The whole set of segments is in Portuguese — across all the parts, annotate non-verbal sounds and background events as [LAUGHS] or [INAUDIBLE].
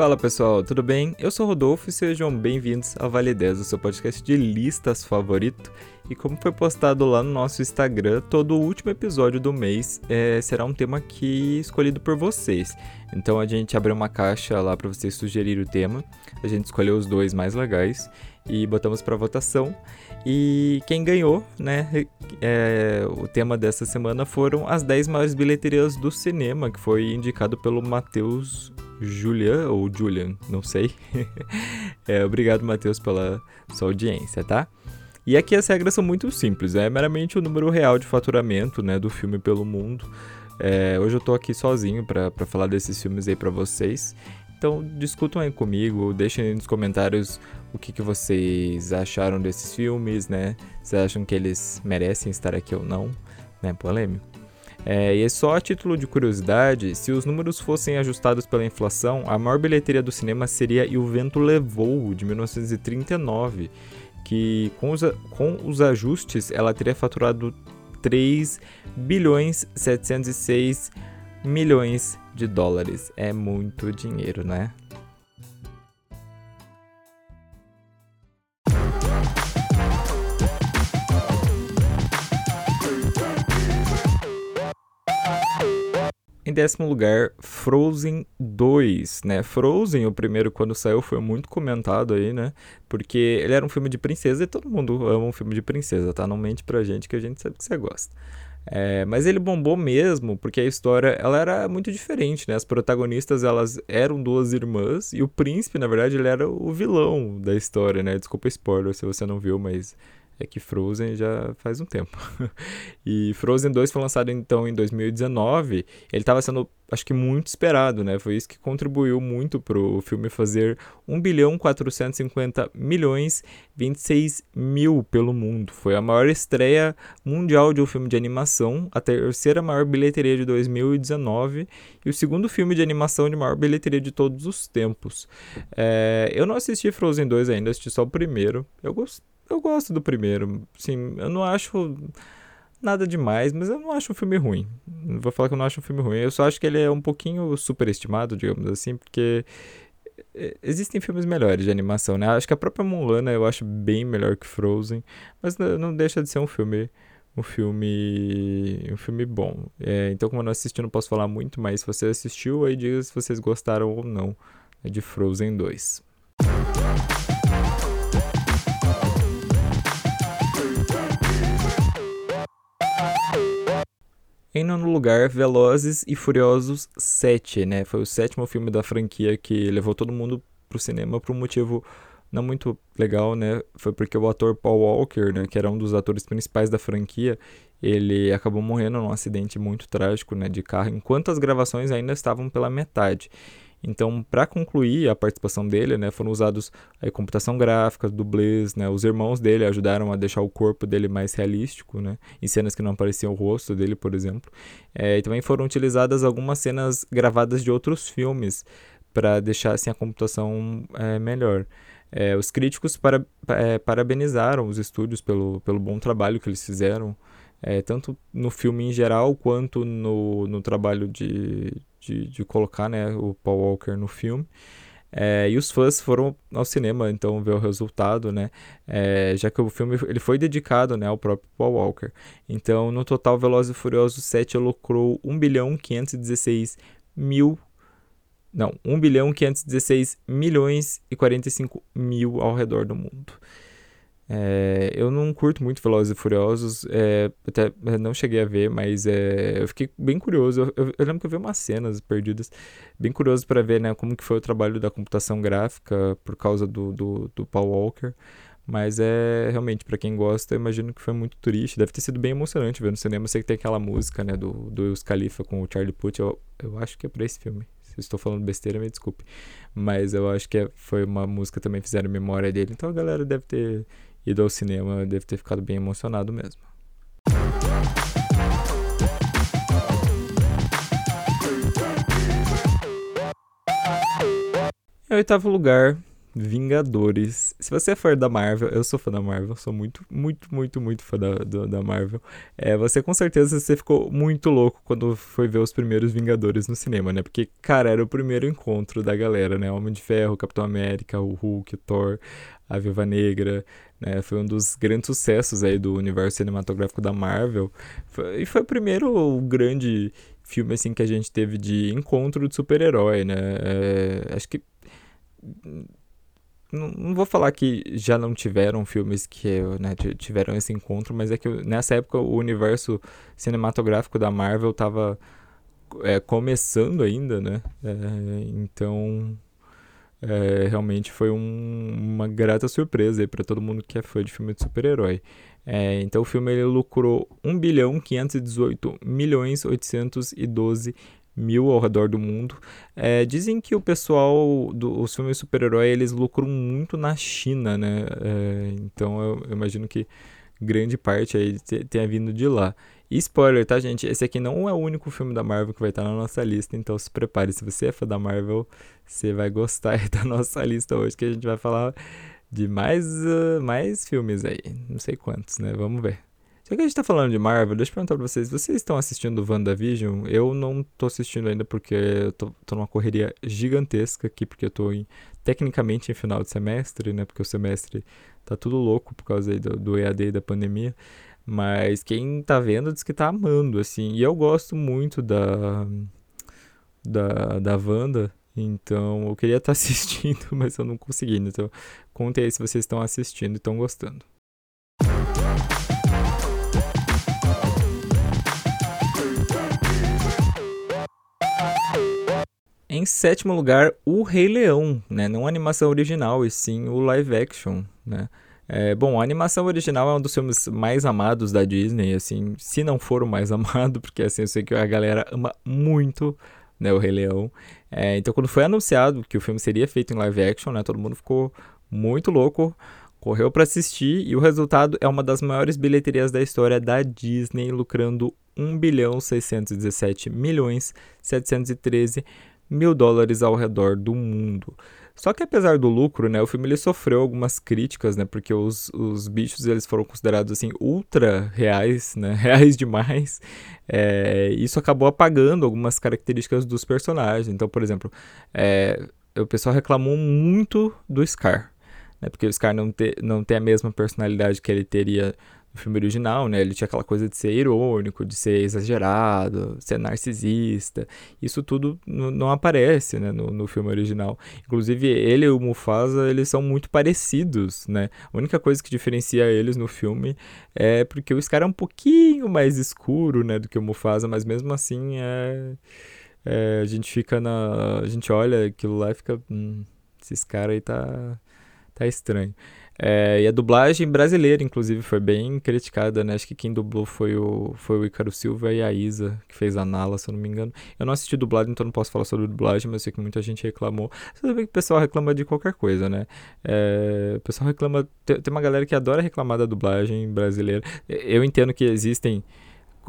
Fala pessoal, tudo bem? Eu sou Rodolfo e sejam bem-vindos ao Vale 10, o seu podcast de listas favorito. E como foi postado lá no nosso Instagram, todo o último episódio do mês é, será um tema que escolhido por vocês. Então a gente abriu uma caixa lá para vocês sugerirem o tema. A gente escolheu os dois mais legais e botamos para votação. E quem ganhou, né? É, o tema dessa semana foram as 10 maiores bilheterias do cinema, que foi indicado pelo Matheus Julian, ou Julian, não sei. [LAUGHS] é, obrigado, Matheus, pela sua audiência, tá? E aqui as regras são muito simples, é meramente o número real de faturamento né, do filme pelo mundo. É, hoje eu tô aqui sozinho para falar desses filmes aí para vocês. Então discutam aí comigo, deixem aí nos comentários o que, que vocês acharam desses filmes, né? Se acham que eles merecem estar aqui ou não, né? Polêmico. É, e só a título de curiosidade, se os números fossem ajustados pela inflação, a maior bilheteria do cinema seria E o Vento Levou, de 1939, que com os, com os ajustes ela teria faturado 3 bilhões 706 milhões de dólares. É muito dinheiro, né? Em décimo lugar, Frozen 2, né? Frozen, o primeiro quando saiu, foi muito comentado aí, né? Porque ele era um filme de princesa e todo mundo ama um filme de princesa, tá? Não mente pra gente que a gente sabe que você gosta. É, mas ele bombou mesmo porque a história ela era muito diferente, né? As protagonistas elas eram duas irmãs e o príncipe, na verdade, ele era o vilão da história, né? Desculpa spoiler se você não viu, mas é que Frozen já faz um tempo. [LAUGHS] e Frozen 2 foi lançado então em 2019. Ele estava sendo, acho que muito esperado, né? Foi isso que contribuiu muito pro filme fazer 1 bilhão 450 milhões 26 mil pelo mundo. Foi a maior estreia mundial de um filme de animação, a terceira maior bilheteria de 2019 e o segundo filme de animação de maior bilheteria de todos os tempos. É, eu não assisti Frozen 2 ainda, assisti só o primeiro. Eu gostei eu gosto do primeiro. Sim, eu não acho nada demais, mas eu não acho um filme ruim. Não vou falar que eu não acho um filme ruim. Eu só acho que ele é um pouquinho superestimado, digamos assim, porque é, existem filmes melhores de animação, né? Acho que a própria Mulan eu acho bem melhor que Frozen, mas não deixa de ser um filme um filme um filme bom. É, então, como eu não assisti, não posso falar muito, mas se você assistiu, aí diga se vocês gostaram ou não né, de Frozen 2. Em nono lugar, Velozes e Furiosos 7, né? Foi o sétimo filme da franquia que levou todo mundo pro cinema por um motivo não muito legal, né? Foi porque o ator Paul Walker, né, que era um dos atores principais da franquia, ele acabou morrendo num acidente muito trágico, né, de carro, enquanto as gravações ainda estavam pela metade. Então, para concluir a participação dele, né, foram usados a computação gráfica, dublês, né, os irmãos dele ajudaram a deixar o corpo dele mais realístico, né, em cenas que não apareciam o rosto dele, por exemplo. É, e também foram utilizadas algumas cenas gravadas de outros filmes para deixar assim, a computação é, melhor. É, os críticos para, é, parabenizaram os estúdios pelo, pelo bom trabalho que eles fizeram, é, tanto no filme em geral quanto no, no trabalho de, de, de colocar né, o Paul Walker no filme. É, e os fãs foram ao cinema então ver o resultado, né? É, já que o filme ele foi dedicado né, ao próprio Paul Walker. Então, no total, Velozes e Furiosos 7 lucrou 1 bilhão 516 mil. Não, 1 bilhão 516 milhões e 45 mil ao redor do mundo. É, eu não curto muito Velozes e Furiosos, é, até não cheguei a ver, mas é, eu fiquei bem curioso. Eu, eu, lembro que eu vi umas cenas perdidas, bem curioso para ver né, como que foi o trabalho da computação gráfica por causa do, do, do Paul Walker. Mas é realmente, para quem gosta, eu imagino que foi muito triste. Deve ter sido bem emocionante ver no cinema. Eu sei que tem aquela música né, do, do Wiz Khalifa com o Charlie Puth. Eu, eu acho que é pra esse filme. Se estou falando besteira, me desculpe. Mas eu acho que é, foi uma música também fizeram memória dele. Então a galera deve ter ido ao cinema, deve ter ficado bem emocionado mesmo. Em oitavo lugar, Vingadores. Se você é fã da Marvel, eu sou fã da Marvel, sou muito, muito, muito, muito fã da, da Marvel. É, você com certeza você ficou muito louco quando foi ver os primeiros Vingadores no cinema, né? Porque, cara, era o primeiro encontro da galera, né? Homem de Ferro, Capitão América, o Hulk, o Thor, a Viva Negra, né? Foi um dos grandes sucessos aí do universo cinematográfico da Marvel. Foi, e foi o primeiro grande filme assim que a gente teve de encontro de super-herói, né? É, acho que não, não, vou falar que já não tiveram filmes que né, tiveram esse encontro, mas é que nessa época o universo cinematográfico da Marvel estava é, começando ainda, né? É, então é, realmente foi um, uma grata surpresa para todo mundo que é fã de filme de super-herói. É, então o filme ele lucrou 1 bilhão 518 milhões 812 mil ao redor do mundo. É, dizem que o pessoal dos filmes super-herói eles lucram muito na China, né? É, então eu, eu, imagino que grande parte aí tenha vindo de lá. E spoiler, tá, gente? Esse aqui não é o único filme da Marvel que vai estar na nossa lista, então se prepare. Se você é fã da Marvel, você vai gostar [LAUGHS] da nossa lista hoje, que a gente vai falar de mais, uh, mais filmes aí. Não sei quantos, né? Vamos ver. Já que a gente tá falando de Marvel, deixa eu perguntar pra vocês. Vocês estão assistindo WandaVision? Eu não tô assistindo ainda porque eu tô, tô numa correria gigantesca aqui, porque eu tô em, tecnicamente em final de semestre, né? Porque o semestre tá tudo louco por causa do, do EAD e da pandemia. Mas quem tá vendo diz que tá amando, assim. E eu gosto muito da. Da, da Wanda. Então eu queria estar tá [LAUGHS] assistindo, mas eu não consegui. Então contem aí se vocês estão assistindo e estão gostando. Em sétimo lugar, o Rei Leão, né? Não a animação original, e sim o live action, né? É, bom, a animação original é um dos filmes mais amados da Disney, assim, se não for o mais [LAUGHS] amado, porque assim, eu sei que a galera ama muito, né, o Rei Leão. É, então, quando foi anunciado que o filme seria feito em live action, né, todo mundo ficou muito louco, correu para assistir e o resultado é uma das maiores bilheterias da história da Disney, lucrando 1 bilhão 617 milhões 713 mil dólares ao redor do mundo. Só que apesar do lucro, né, o filme ele sofreu algumas críticas, né, porque os, os bichos eles foram considerados assim ultra reais, né, [LAUGHS] reais demais. É, isso acabou apagando algumas características dos personagens. Então, por exemplo, é, o pessoal reclamou muito do Scar, né, porque o Scar não, te, não tem a mesma personalidade que ele teria no filme original, né? Ele tinha aquela coisa de ser irônico, de ser exagerado, ser narcisista. Isso tudo não aparece, né, no, no filme original. Inclusive, ele e o Mufasa, eles são muito parecidos, né? A única coisa que diferencia eles no filme é porque o Scar é um pouquinho mais escuro, né, do que o Mufasa, mas mesmo assim é... é a gente fica na... A gente olha aquilo lá e fica... Hum, esses caras aí tá... tá estranho. É, e a dublagem brasileira, inclusive, foi bem criticada, né? Acho que quem dublou foi o, foi o Icaro Silva e a Isa, que fez a Nala, se eu não me engano. Eu não assisti dublagem, então não posso falar sobre dublagem, mas sei que muita gente reclamou. Você sabe que o pessoal reclama de qualquer coisa, né? É, o pessoal reclama... Tem, tem uma galera que adora reclamar da dublagem brasileira. Eu entendo que existem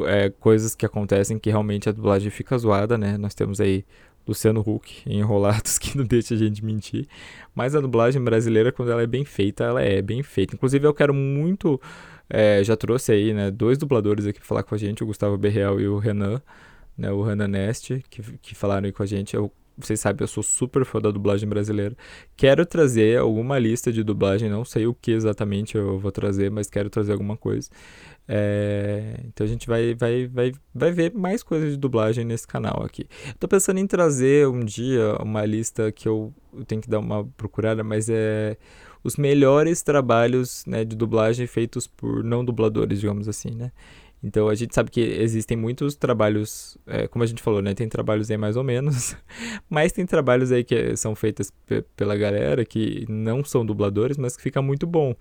é, coisas que acontecem que realmente a dublagem fica zoada, né? Nós temos aí Luciano Huck Enrolados, [LAUGHS] que não deixa a gente mentir. Mas a dublagem brasileira, quando ela é bem feita, ela é bem feita. Inclusive, eu quero muito. É, já trouxe aí, né, dois dubladores aqui pra falar com a gente, o Gustavo Berreal e o Renan, né, o Renan Neste, que, que falaram aí com a gente. Eu, vocês sabem, eu sou super fã da dublagem brasileira. Quero trazer alguma lista de dublagem, não sei o que exatamente eu vou trazer, mas quero trazer alguma coisa. É, então a gente vai, vai, vai, vai ver mais coisas de dublagem nesse canal aqui. Tô pensando em trazer um dia uma lista que eu, eu tenho que dar uma procurada, mas é os melhores trabalhos né, de dublagem feitos por não dubladores, digamos assim, né? Então a gente sabe que existem muitos trabalhos, é, como a gente falou, né? Tem trabalhos aí mais ou menos, [LAUGHS] mas tem trabalhos aí que são feitos pela galera que não são dubladores, mas que fica muito bom.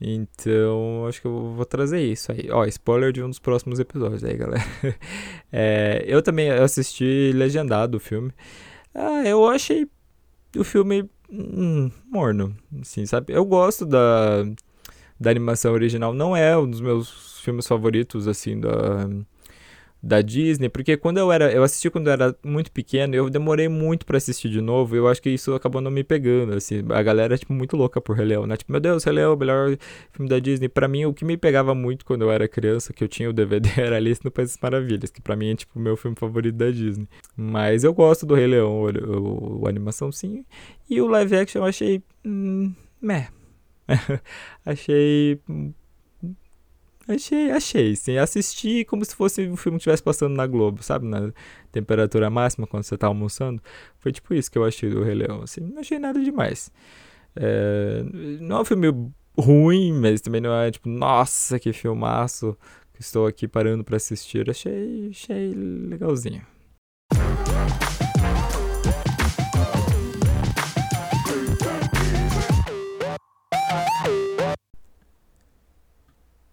Então, acho que eu vou trazer isso aí. Ó, spoiler de um dos próximos episódios aí, galera. [LAUGHS] É, eu também assisti legendado o filme. Ah, eu achei o filme hum, morno, assim, sabe? Eu gosto da, da animação original. Não é um dos meus filmes favoritos, assim, da, da Disney, porque quando eu era, eu assisti quando eu era muito pequeno, eu demorei muito para assistir de novo, eu acho que isso acabou não me pegando, assim, a galera é, tipo, muito louca por Rei Leão, né, tipo, meu Deus, Rei Leão, o melhor filme da Disney, para mim, o que me pegava muito quando eu era criança, que eu tinha o DVD, [LAUGHS] era Alice no País das Maravilhas, que para mim é, tipo, o meu filme favorito da Disney, mas eu gosto do Rei Leão, o, o animação sim, e o live action eu achei, hum, meh, [LAUGHS] achei Achei, achei, sim. Assisti como se fosse um filme que estivesse passando na Globo, sabe? Na temperatura máxima, quando você tá almoçando. Foi tipo isso que eu achei do Rei Leão, assim. Não achei nada demais. É, não é um filme ruim, mas também não é tipo, nossa, que filmaço. Estou aqui parando para assistir. Achei, achei legalzinho.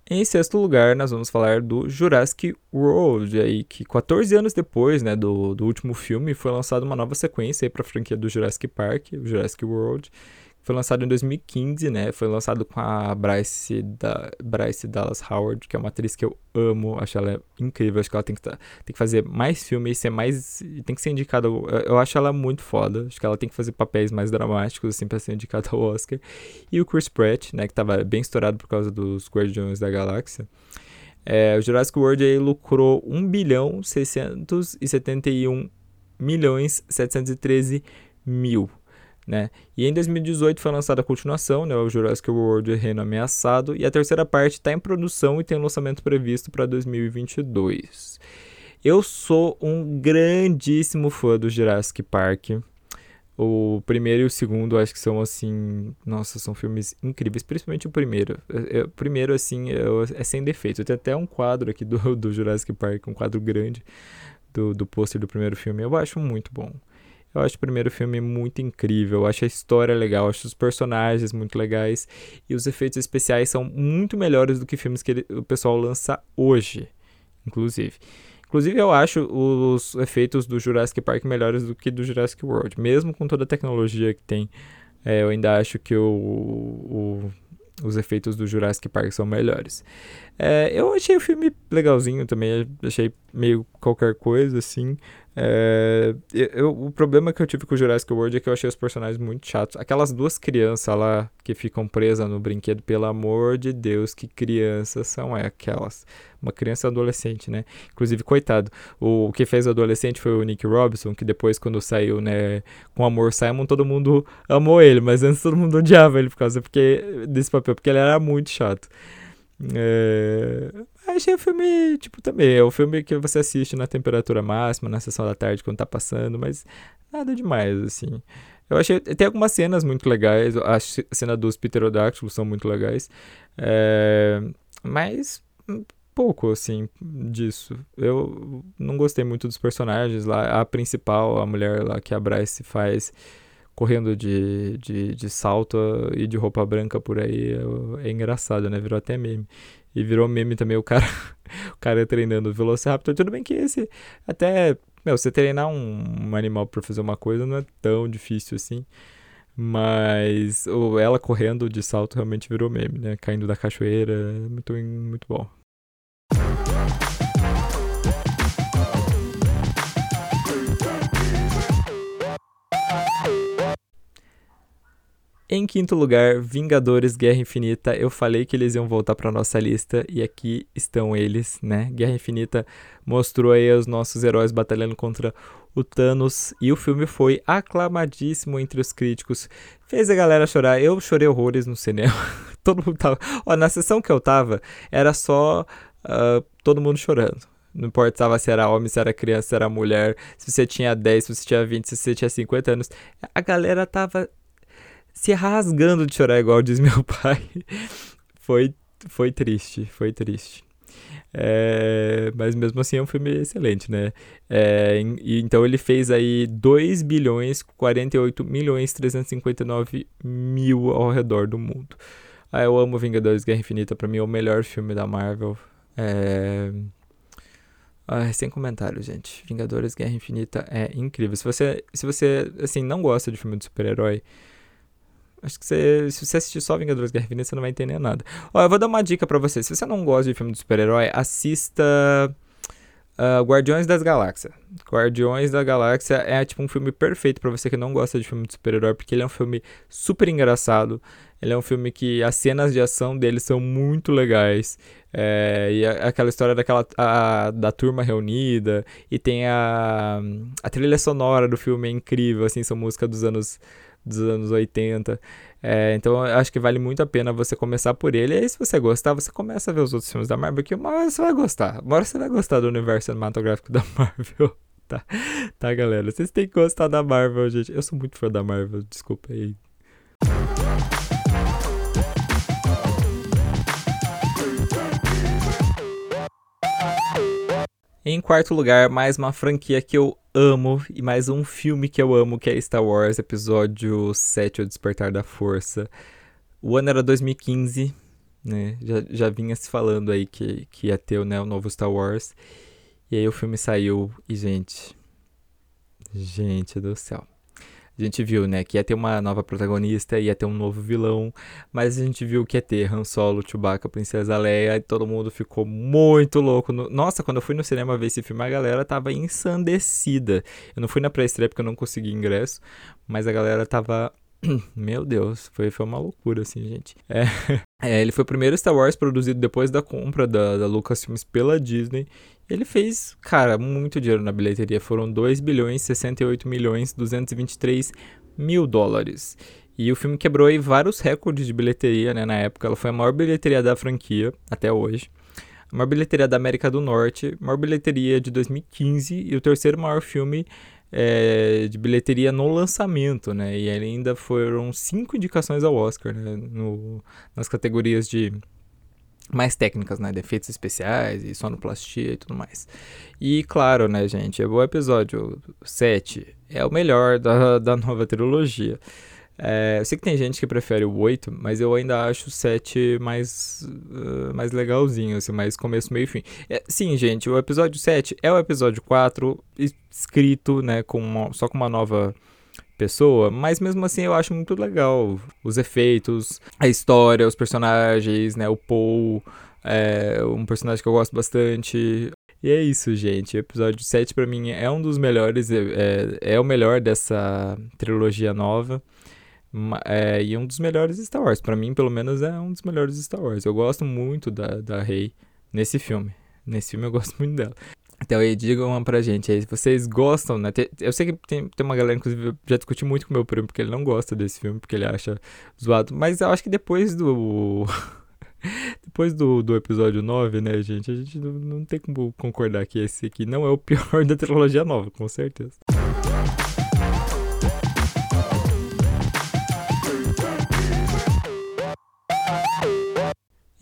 Em sexto lugar, nós vamos falar do Jurassic World, aí, que 14 anos depois né, do, do último filme foi lançada uma nova sequência para a franquia do Jurassic Park, Jurassic World, foi lançado em 2015, né? Foi lançado com a Bryce, da, Bryce Dallas Howard, que é uma atriz que eu amo, acho ela incrível, acho que ela tem que, tá, tem que fazer mais filmes, ser mais. tem que ser indicada. Eu, eu acho ela muito foda, acho que ela tem que fazer papéis mais dramáticos, assim, pra ser indicada ao Oscar. E o Chris Pratt, né? Que tava bem estourado por causa dos Guardiões da Galáxia. É, o Jurassic World aí lucrou 1 bilhão 671 milhões 713 mil né? E em 2018 foi lançada a continuação, né, o Jurassic World Reino Ameaçado, e a terceira parte está em produção e tem um lançamento previsto para 2022. Eu sou um grandíssimo fã do Jurassic Park. O primeiro e o segundo acho que são assim, nossa, são filmes incríveis, principalmente o primeiro. O primeiro assim é, é sem defeito. Eu tenho até um quadro aqui do, do Jurassic Park, um quadro grande do, do pôster do primeiro filme. Eu acho muito bom. Eu acho o primeiro filme muito incrível, eu acho a história legal, acho os personagens muito legais e os efeitos especiais são muito melhores do que filmes que ele, o pessoal lança hoje, inclusive. Inclusive, eu acho os efeitos do Jurassic Park melhores do que do Jurassic World. Mesmo com toda a tecnologia que tem, é, eu ainda acho que o, o, os efeitos do Jurassic Park são melhores. É, eu achei o filme legalzinho também, achei meio qualquer coisa, assim. É, eu, o problema que eu tive com o Jurassic World é que eu achei os personagens muito chatos. Aquelas duas crianças lá que ficam presas no brinquedo, pelo amor de Deus, que crianças são aquelas? Uma criança adolescente, né? Inclusive, coitado, o, o que fez adolescente foi o Nick Robinson, que depois, quando saiu, né, com Amor Simon, todo mundo amou ele, mas antes todo mundo odiava ele por causa porque, desse papel, porque ele era muito chato. É... Achei o filme, tipo, também. É o filme que você assiste na temperatura máxima, na sessão da tarde, quando tá passando, mas nada demais, assim. Eu achei. Tem algumas cenas muito legais. A cena dos pterodáctilos são muito legais. É... Mas pouco, assim, disso. Eu não gostei muito dos personagens lá. A principal, a mulher lá que a Bryce faz correndo de, de, de salto e de roupa branca por aí é, é, engraçado, né? Virou até meme. E virou meme também o cara, [LAUGHS] o cara treinando o Velociraptor. Tudo bem que esse até, meu, você treinar um, um animal para fazer uma coisa não é tão difícil assim. Mas ela correndo de salto realmente virou meme, né? Caindo da cachoeira, muito, muito bom. Em quinto lugar, Vingadores Guerra Infinita. Eu falei que eles iam voltar para nossa lista e aqui estão eles, né? Guerra Infinita mostrou aí os nossos heróis batalhando contra o Thanos e o filme foi aclamadíssimo entre os críticos. Fez a galera chorar. Eu chorei horrores no cinema. [LAUGHS] todo mundo tava. Ó, na sessão que eu tava, era só uh, todo mundo chorando. Não importava se era homem, se era criança, se era mulher, se você tinha 10, se você tinha 20, se você tinha 50 anos. A galera tava se rasgando de chorar, igual diz meu [LAUGHS] pai. foi, foi triste, foi triste. É, mas mesmo assim é um filme excelente, né? É, e, então ele fez aí 2 bilhões 48 milhões 359 mil ao redor do mundo. Ah, eu amo Vingadores Guerra Infinita, pra mim é o melhor filme da Marvel. É... Ah, sem comentários, gente. Vingadores Guerra Infinita é incrível. Se você, se você assim, não gosta de filme de super-herói, Acho que você, se você assistir só Vingadores Guerra Infinita, você não vai entender nada. Ó, eu vou dar uma dica para você. Se você não gosta de filme de super-herói, assista Uh, Guardiões das Galáxias. Guardiões da Galáxia é tipo um filme perfeito para você que não gosta de filme de super-herói, porque ele é um filme super engraçado. Ele é um filme que as cenas de ação dele são muito legais. É, e a, aquela história daquela a, da turma reunida. E tem a, a trilha sonora do filme é incrível, assim, são músicas dos anos dos anos 80. É, então acho que vale muito a pena você começar por ele. E aí, se você gostar, você começa a ver os outros filmes da Marvel, que uma hora você vai gostar. Uma hora você vai gostar do universo cinematográfico da Marvel. [LAUGHS] Tá, tá, galera? Vocês têm que gostar da Marvel, gente. Eu sou muito fã da Marvel, desculpa aí. Em quarto lugar, mais uma franquia que eu amo e mais um filme que eu amo, que é Star Wars Episódio 7, O Despertar da Força. O ano era 2015, né? Já, já vinha se falando aí que, que ia ter né, o novo Star Wars. E aí o filme saiu e, gente. Gente do céu a gente viu, né, que ia ter uma nova protagonista, ia ter um novo vilão, mas a gente viu que ia ter Han Solo, Chewbacca, Princesa Leia, e todo mundo ficou muito louco. No... Nossa, quando eu fui no cinema ver esse filme, a galera tava ensandecida. Eu não fui na pré-estreia porque eu não consegui ingresso, mas a galera tava [CLEARS THROAT] meu Deus, foi, foi uma loucura, assim, gente. É, [LAUGHS] é, ele foi o primeiro Star Wars produzido depois da compra da, da Lucasfilms pela Disney. Ele fez, cara, muito dinheiro na bilheteria. Foram 2 bilhões 68 milhões 223 mil dólares. E o filme quebrou aí vários recordes de bilheteria, né, na época. Ela foi a maior bilheteria da franquia até hoje. A maior bilheteria da América do Norte, a maior bilheteria de 2015 e o terceiro maior filme é, de bilheteria no lançamento, né? E ainda foram cinco indicações ao Oscar, né? No, nas categorias de mais técnicas, né? De efeitos especiais e sonoplastia e tudo mais. E claro, né, gente? O episódio 7 é o melhor da, da nova trilogia. É, eu sei que tem gente que prefere o 8, mas eu ainda acho o 7 mais, uh, mais legalzinho, assim, mais começo, meio e fim. É, sim, gente, o episódio 7 é o episódio 4, escrito, né, com uma, só com uma nova pessoa, mas mesmo assim eu acho muito legal os efeitos, a história, os personagens, né, o Paul, é um personagem que eu gosto bastante. E é isso, gente. O episódio 7 para mim é um dos melhores, é, é, é o melhor dessa trilogia nova. É, e um dos melhores Star Wars. Para mim, pelo menos, é um dos melhores Star Wars. Eu gosto muito da, da Rey nesse filme. Nesse filme eu gosto muito dela. Então aí digam pra gente aí, se vocês gostam, né? Eu sei que tem, tem uma galera, inclusive, já discuti muito com meu primo, porque ele não gosta desse filme, porque ele acha zoado. Mas eu acho que depois do. [LAUGHS] depois do, do episódio 9, né, gente? A gente não, não tem como concordar que esse aqui não é o pior [LAUGHS] da trilogia nova, com certeza.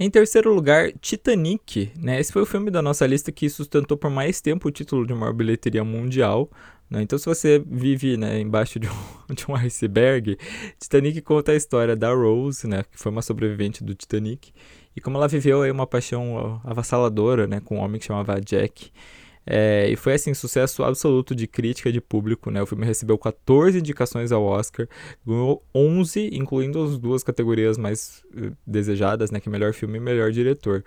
Em terceiro lugar, Titanic, né? Esse foi o filme da nossa lista que sustentou por mais tempo o título de maior bilheteria mundial. Né? Então, se você vive né, embaixo de um, [LAUGHS] de um iceberg, Titanic conta a história da Rose, né? Que foi uma sobrevivente do Titanic. E como ela viveu aí uma paixão avassaladora, né? Com um homem que chamava Jack. É, e foi assim, sucesso absoluto de crítica e de público, né? O filme recebeu 14 indicações ao Oscar, ganhou 11, incluindo as duas categorias mais uh, desejadas, né? Que é melhor filme e melhor diretor.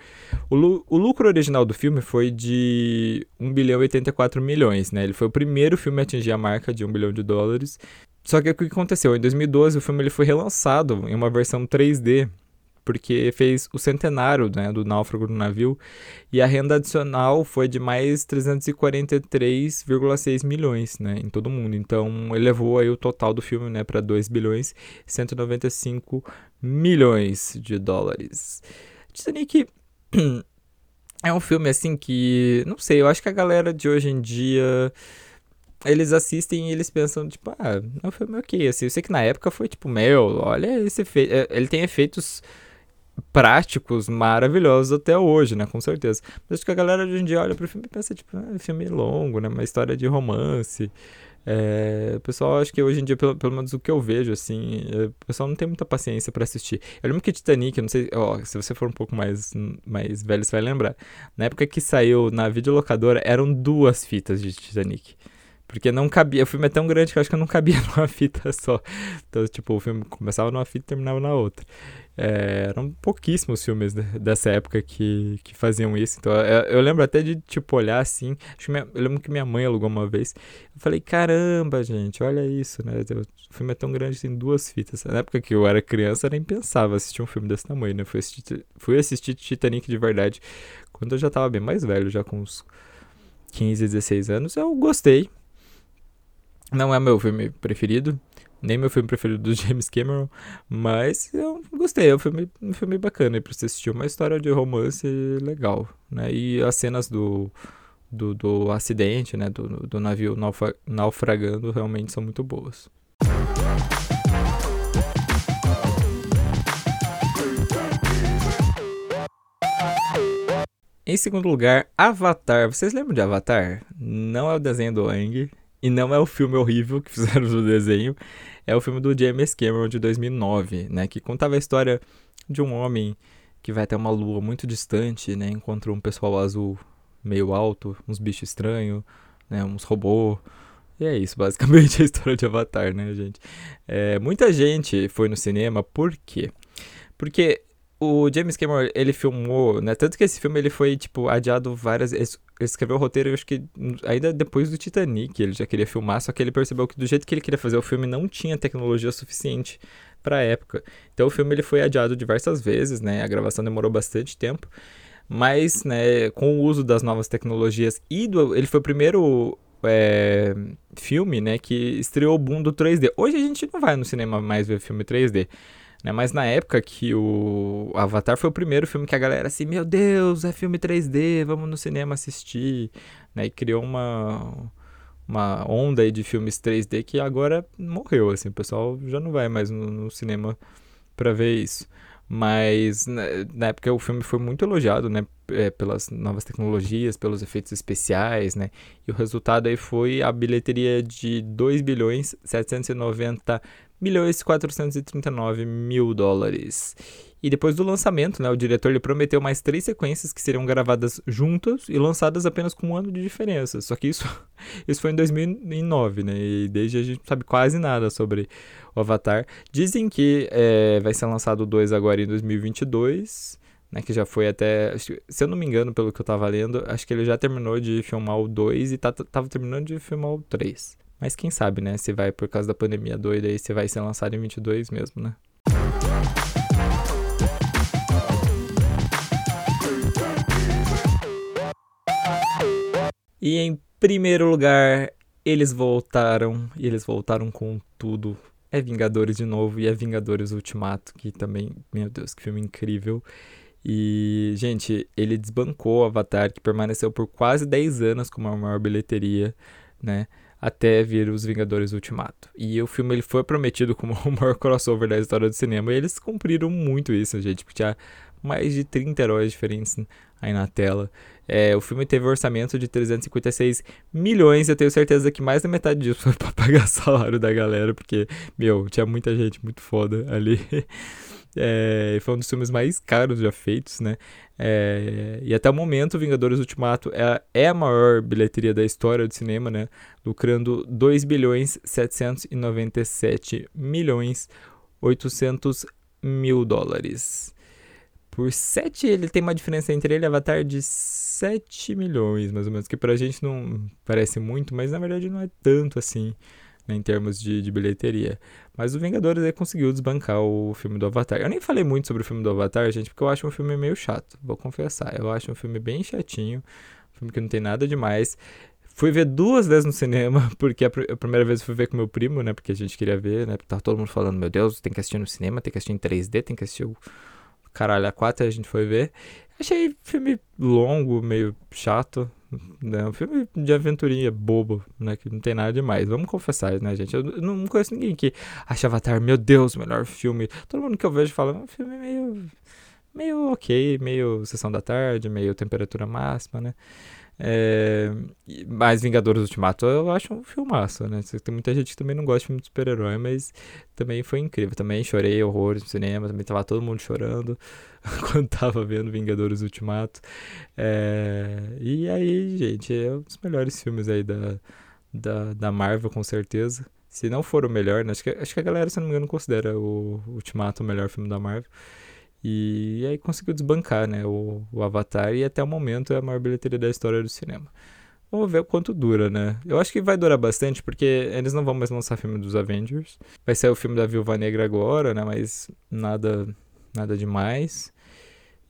O, o, lucro original do filme foi de 1 bilhão e 84 milhões, né? Ele foi o primeiro filme a atingir a marca de 1 bilhão de dólares. Só que o que aconteceu? Em 2012 o filme ele foi relançado em uma versão 3D porque fez o centenário né, do náufrago do navio e a renda adicional foi de mais 343,6 milhões né, em todo o mundo. Então elevou aí o total do filme né, para 2 bilhões 195 milhões de dólares. Titanic [CLEARS THROAT] é um filme assim que, não sei, eu acho que a galera de hoje em dia eles assistem e eles pensam, tipo, ah, é um filme ok, assim, eu sei que na época foi tipo, meu, olha esse efeito, é, ele tem efeitos práticos maravilhosos até hoje, né? Com certeza. Mas acho que a galera hoje em dia olha pro filme e pensa, tipo, ah, filme longo, né? Uma história de romance. É, o pessoal, acho que hoje em dia, pelo, pelo menos o que eu vejo, assim, é, o pessoal não tem muita paciência para assistir. Eu lembro que Titanic, não sei, ó, se você for um pouco mais, mais velho, você vai lembrar. Na época que saiu na videolocadora, eram duas fitas de Titanic. Porque não cabia, o filme é tão grande que eu acho que não cabia [LAUGHS] numa fita só. Então, tipo, o filme começava numa fita e terminava na outra. É, eram pouquíssimos filmes dessa época que, que faziam isso. Então, eu, eu lembro até de, tipo, olhar assim. Minha, eu lembro que minha mãe alugou uma vez. Eu falei, caramba, gente, olha isso, né? O filme é tão grande, tem duas fitas. Na época que eu era criança, eu nem pensava assistir um filme desse tamanho, né? Fui assistir, fui assistir Titanic de verdade quando eu já tava bem mais velho, já com uns 15, 16 anos. Eu gostei. Não é meu filme preferido nem meu filme preferido do [LAUGHS] James Cameron, mas eu gostei, é um filme, um filme bacana para você assistir, uma história de romance legal, né? E as cenas do, do, do acidente, né, do, do navio naufragando realmente são muito boas. Em segundo lugar, Avatar. Vocês lembram de Avatar? Não é o desenho do Ang, e não é o filme horrível que [LAUGHS] fizeram do desenho, é o filme do James Cameron de 2009, né? Que contava a história de um homem que vai até uma lua muito distante, né? Encontra um pessoal azul meio alto, uns bichos estranhos, né? Uns robôs. E é isso, basicamente [LAUGHS] a história de Avatar, né, gente? É, muita gente foi no cinema, por quê? Porque o James Cameron, ele filmou, né? Tanto que esse filme ele foi, tipo, adiado várias... Ele escreveu o roteiro, eu acho que ainda depois do Titanic, ele já queria filmar, só que ele percebeu que do jeito que ele queria fazer o filme não tinha tecnologia suficiente para a época. Então o filme ele foi adiado diversas vezes, né? A gravação demorou bastante tempo. Mas, né, com o uso das novas tecnologias e do, ele foi o primeiro é, filme, né, que estreou o boom do 3D. Hoje a gente não vai no cinema mais ver filme 3D. Né? Mas na época que o Avatar foi o primeiro filme que a galera assim, meu Deus, é filme 3D, vamos no cinema assistir, né? E criou uma uma onda aí de filmes 3D que agora morreu, assim, o pessoal já não vai mais no, no cinema para ver isso. Mas né, na época o filme foi muito elogiado, né? É, pelas novas tecnologias, pelos efeitos especiais, né? E o resultado aí foi a bilheteria de 2 bilhões 790 milhões 439 mil dólares. E depois do lançamento, né, o diretor lhe prometeu mais três sequências que seriam gravadas juntas e lançadas apenas com um ano de diferença. Só que isso, [LAUGHS] isso foi em 2009, né? E desde a gente sabe quase nada sobre o Avatar. Dizem que é, vai ser lançado o 2 agora em 2022. Né, que já foi até, se eu não me engano, pelo que eu tava lendo, acho que ele já terminou de filmar o 2 e tá, tava terminando de filmar o 3. Mas quem sabe, né? Se vai por causa da pandemia doida aí, se vai ser lançado em 22 mesmo, né? E em primeiro lugar, eles voltaram, e eles voltaram com tudo. É Vingadores de novo e é Vingadores Ultimato, que também, meu Deus, que filme incrível. E, gente, ele desbancou o Avatar, que permaneceu por quase 10 anos com a maior bilheteria, né? Até vir os Vingadores Ultimato. E o filme ele foi prometido como [LAUGHS] o maior crossover da história do cinema e eles cumpriram muito isso, gente, porque tinha mais de 30 heróis diferentes aí na tela. É, o filme teve um orçamento de 356 milhões. Eu tenho certeza que mais da metade disso [LAUGHS] foi pra pagar salário da galera, porque, meu, tinha muita gente muito foda ali. [LAUGHS] É, foi um dos filmes mais caros já feitos, né? É, e até o momento, Vingadores Ultimato é, é, a maior bilheteria da história do cinema, né? Lucrando 2 bilhões 797 milhões 800 mil dólares. Por 7, ele tem uma diferença entre ele e Avatar de 7 milhões, mais ou menos, que pra gente não parece muito, mas na verdade não é tanto assim né, em termos de, de, bilheteria. Mas o Vingadores aí conseguiu desbancar o filme do Avatar. Eu nem falei muito sobre o filme do Avatar, gente, porque eu acho um filme meio chato, vou confessar. Eu acho um filme bem chatinho, um filme que não tem nada demais. Fui ver duas vezes no cinema, [LAUGHS] porque a, pr a primeira vez eu fui ver com meu primo, né? Porque a gente queria ver, né? Tava todo mundo falando, meu Deus, tem que assistir no cinema, tem que assistir em 3D, tem que assistir o caralho a 4, a gente foi ver. Achei filme longo, meio chato, né? Um filme de aventurinha bobo, né? Que não tem nada demais. Vamos confessar, né, gente? Eu não conheço ninguém que acha Avatar, meu Deus, o melhor filme. Todo mundo que eu vejo fala, é um filme meio. meio ok, meio sessão da tarde, meio temperatura máxima, né? É, mas Vingadores Ultimato eu acho um filmaço, né? Tem muita gente que também não gosta de filme de super-herói, mas também foi incrível. Também chorei horrores no cinema, também tava todo mundo chorando [LAUGHS] quando tava vendo Vingadores Ultimato. É, e aí, gente, é um dos melhores filmes aí da, da, da Marvel, com certeza. Se não for o melhor, né? acho, que, acho que a galera, se não me engano, considera o Ultimato o melhor filme da Marvel. E, aí conseguiu desbancar, né, o, o Avatar e até o momento é a maior bilheteria da história do cinema. Vamos ver quanto dura, né? Eu acho que vai durar bastante, porque eles não vão mais lançar filme dos Avengers. Vai ser o filme da Viúva Negra agora, né? Mas nada, nada demais.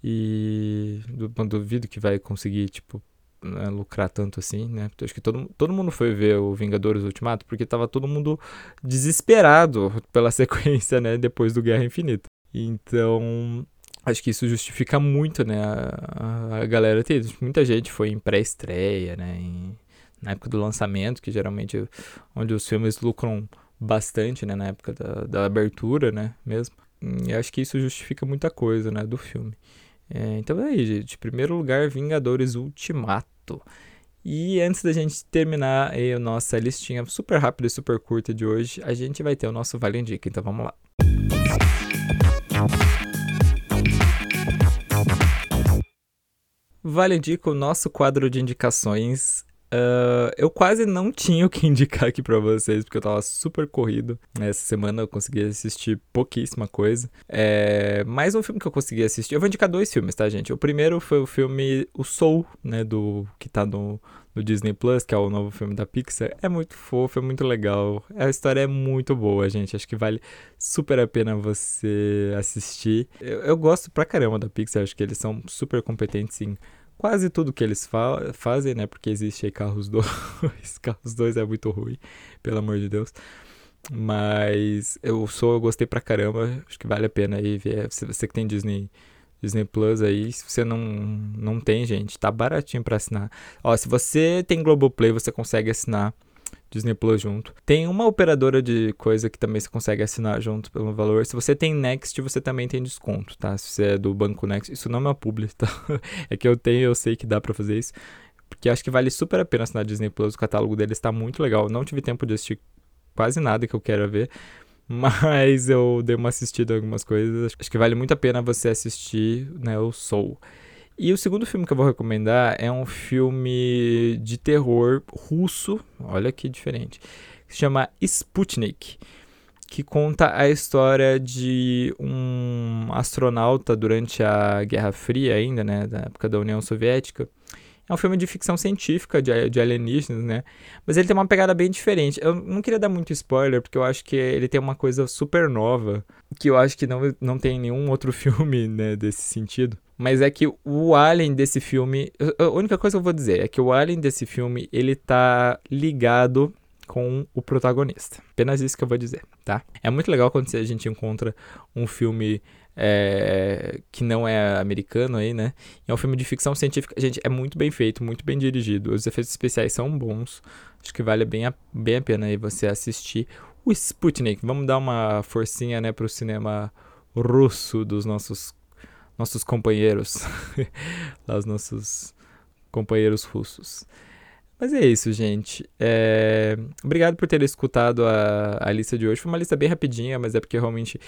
E duvido que vai conseguir, tipo, né, lucrar tanto assim, né? Acho que todo, todo mundo foi ver o Vingadores Ultimato porque tava todo mundo desesperado pela [LAUGHS] sequência, né? Depois do Guerra Infinita. Então, acho que isso justifica muito, né? A, a galera ter. Muita gente foi em pré-estreia, né? Em, na época do lançamento, que geralmente é onde os filmes lucram bastante, né? Na época da, da abertura, né? Mesmo. E acho que isso justifica muita coisa, né? Do filme. É, então é aí, gente. Primeiro lugar, Vingadores Ultimato. E antes da gente terminar a nossa listinha super rápida e super curta de hoje, a gente vai ter o nosso Vale Indica. Então vamos lá. Vale Indica o nosso quadro de indicações Uh, eu quase não tinha o que [LAUGHS] indicar aqui pra vocês, porque eu tava super corrido. Essa semana eu consegui assistir pouquíssima coisa. É, mais um filme que eu consegui assistir. Eu vou indicar dois filmes, tá, gente? O primeiro foi o filme O Soul, né? Do, que tá no, no Disney Plus, que é o novo filme da Pixar. É muito fofo, é muito legal. A história é muito boa, gente. Acho que vale super a pena você assistir. Eu, eu gosto pra caramba da Pixar, acho que eles são super competentes em quase tudo que eles fa fazem, né? Porque existe aí Carros 2. [LAUGHS] Carros 2 é muito ruim, pelo amor de Deus. Mas eu sou, eu gostei pra caramba. Acho que vale a pena aí ver. Se você que tem Disney, Disney Plus aí, se você não, não tem, gente, tá baratinho pra assinar. Ó, se você tem Globoplay, você consegue assinar Disney Plus junto. Tem uma operadora de coisa que também você consegue assinar junto pelo valor. Se você tem Next, você também tem desconto, tá? Se você é do Banco Next, isso não é uma publi, tá? [LAUGHS] é que eu tenho, eu sei que dá para fazer isso. Porque acho que vale super a pena assinar Disney Plus. O catálogo deles está muito legal. Não tive tempo de assistir quase nada que eu quero ver. [LAUGHS] Mas eu dei uma assistida em algumas coisas. Acho que vale muito a pena você assistir, né, o Soul. E o segundo filme que eu vou recomendar é um filme de terror russo, olha que diferente, que se chama Sputnik, que conta a história de um astronauta durante a Guerra Fria ainda, né, da época da União Soviética. É um filme de ficção científica, de, de alienígenas, né? Mas ele tem uma pegada bem diferente. Eu não queria dar muito spoiler, porque eu acho que ele tem uma coisa super nova, que eu acho que não, não tem nenhum outro [LAUGHS] filme, né, desse sentido. Mas é que o alien desse filme. A única coisa que eu vou dizer é que o alien desse filme ele tá ligado com o protagonista. Apenas isso que eu vou dizer, tá? É muito legal quando a gente encontra um filme é, que não é americano aí, né? É um filme de ficção científica. Gente, é muito bem feito, muito bem dirigido. Os efeitos especiais são bons. Acho que vale bem a, bem a pena aí você assistir o Sputnik. Vamos dar uma forcinha, né, pro cinema russo dos nossos nossos companheiros, [LAUGHS] os nossos companheiros russos. Mas é isso, gente. É... Obrigado por ter escutado a, a lista de hoje. Foi uma lista bem rapidinha, mas é porque realmente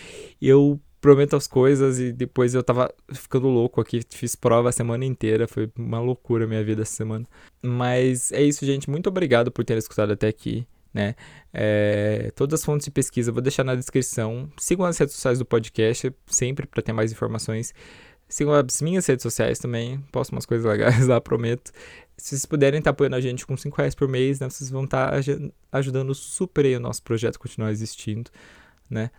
eu prometo as coisas e depois eu tava ficando louco aqui. Fiz prova a semana inteira. Foi uma loucura a minha vida essa semana. Mas é isso, gente. Muito obrigado por ter escutado até aqui né? É, todas as fontes de pesquisa vou deixar na descrição. Sigam as redes sociais do podcast, sempre para ter mais informações. Sigam as minhas redes sociais também, posto umas coisas legais lá, prometo. Se vocês puderem estar tá apoiando a gente com 5 reais por mês, né, vocês vão estar tá ajudando super aí o nosso projeto continuar existindo, né?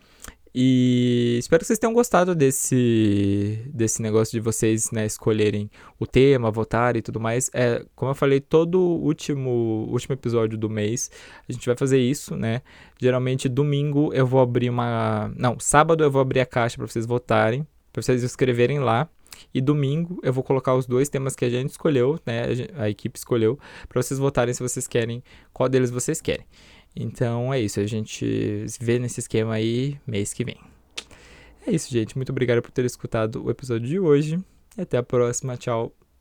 E espero que vocês tenham gostado desse, desse negócio de vocês né, escolherem o tema, votar e tudo mais. É, como eu falei, todo último, último episódio do mês a gente vai fazer isso, né? Geralmente domingo eu vou abrir uma. Não, sábado eu vou abrir a caixa para vocês votarem, para vocês escreverem lá. E domingo eu vou colocar os dois temas que a gente escolheu, né? A equipe escolheu, para vocês votarem se vocês querem, qual deles vocês querem. Então é isso, a gente se vê nesse esquema aí mês que vem. É isso, gente. Muito obrigado por ter escutado o episódio de hoje. E até a próxima. Tchau.